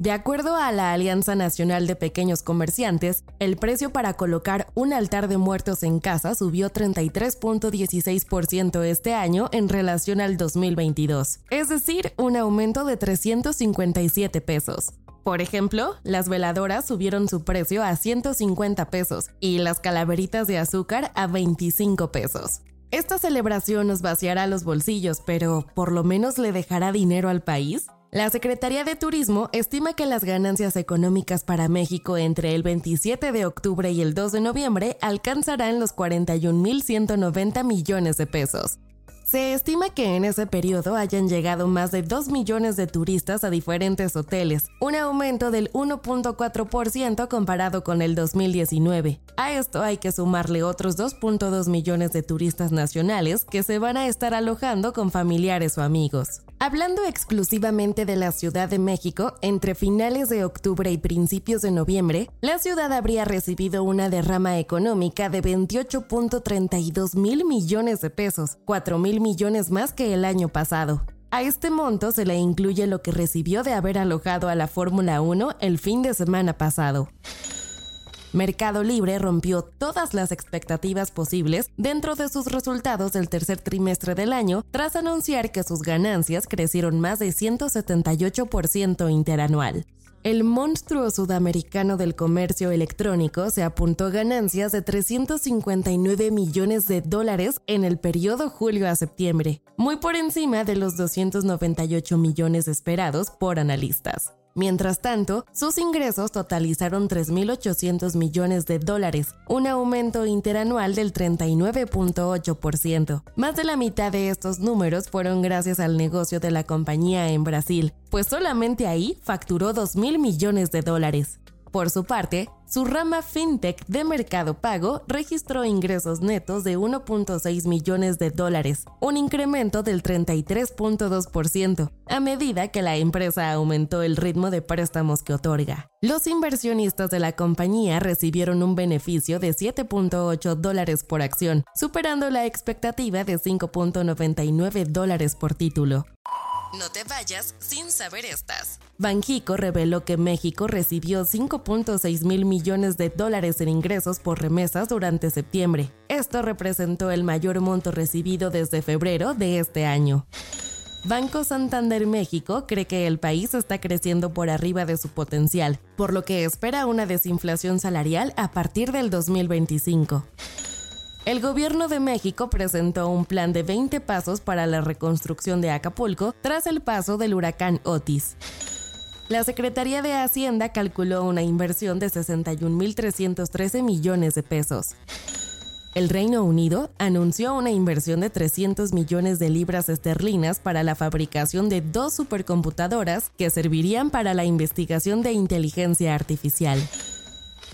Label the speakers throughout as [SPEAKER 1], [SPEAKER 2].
[SPEAKER 1] De acuerdo a la Alianza Nacional de Pequeños Comerciantes, el precio para colocar un altar de muertos en casa subió 33.16% este año en relación al 2022, es decir, un aumento de 357 pesos. Por ejemplo, las veladoras subieron su precio a 150 pesos y las calaveritas de azúcar a 25 pesos. Esta celebración nos vaciará los bolsillos, pero ¿por lo menos le dejará dinero al país? La Secretaría de Turismo estima que las ganancias económicas para México entre el 27 de octubre y el 2 de noviembre alcanzarán los 41.190 millones de pesos. Se estima que en ese periodo hayan llegado más de 2 millones de turistas a diferentes hoteles, un aumento del 1.4% comparado con el 2019. A esto hay que sumarle otros 2.2 millones de turistas nacionales que se van a estar alojando con familiares o amigos. Hablando exclusivamente de la Ciudad de México, entre finales de octubre y principios de noviembre, la ciudad habría recibido una derrama económica de 28.32 mil millones de pesos, 4 mil millones más que el año pasado. A este monto se le incluye lo que recibió de haber alojado a la Fórmula 1 el fin de semana pasado. Mercado Libre rompió todas las expectativas posibles dentro de sus resultados del tercer trimestre del año tras anunciar que sus ganancias crecieron más de 178% interanual. El monstruo sudamericano del comercio electrónico se apuntó ganancias de 359 millones de dólares en el periodo julio a septiembre, muy por encima de los 298 millones esperados por analistas. Mientras tanto, sus ingresos totalizaron 3.800 millones de dólares, un aumento interanual del 39.8%. Más de la mitad de estos números fueron gracias al negocio de la compañía en Brasil, pues solamente ahí facturó 2.000 millones de dólares. Por su parte, su rama fintech de mercado pago registró ingresos netos de 1.6 millones de dólares, un incremento del 33.2%, a medida que la empresa aumentó el ritmo de préstamos que otorga. Los inversionistas de la compañía recibieron un beneficio de 7.8 dólares por acción, superando la expectativa de 5.99 dólares por título. No te vayas sin saber estas. Banjico reveló que México recibió 5.6 mil millones de dólares en ingresos por remesas durante septiembre. Esto representó el mayor monto recibido desde febrero de este año. Banco Santander México cree que el país está creciendo por arriba de su potencial, por lo que espera una desinflación salarial a partir del 2025. El gobierno de México presentó un plan de 20 pasos para la reconstrucción de Acapulco tras el paso del huracán Otis. La Secretaría de Hacienda calculó una inversión de 61.313 millones de pesos. El Reino Unido anunció una inversión de 300 millones de libras esterlinas para la fabricación de dos supercomputadoras que servirían para la investigación de inteligencia artificial.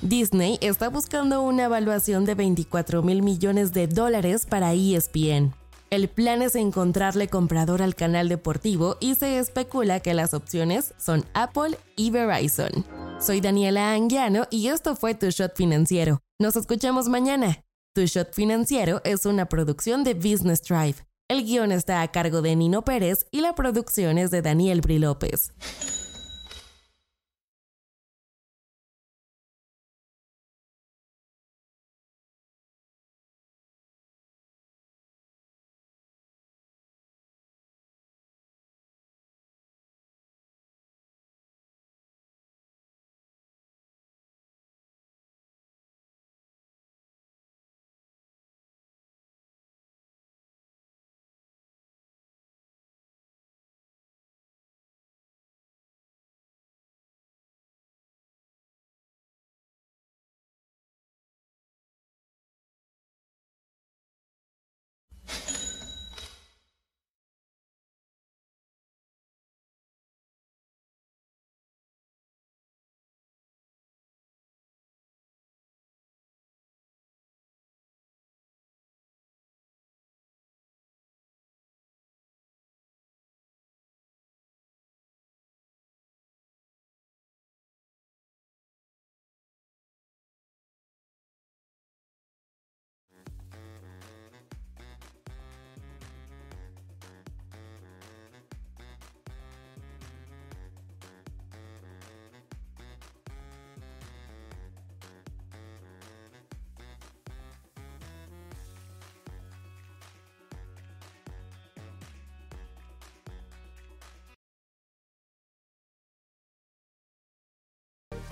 [SPEAKER 1] Disney está buscando una evaluación de 24 mil millones de dólares para ESPN. El plan es encontrarle comprador al canal deportivo y se especula que las opciones son Apple y Verizon. Soy Daniela Anguiano y esto fue Tu Shot Financiero. Nos escuchamos mañana. Tu Shot Financiero es una producción de Business Drive. El guion está a cargo de Nino Pérez y la producción es de Daniel Bri López.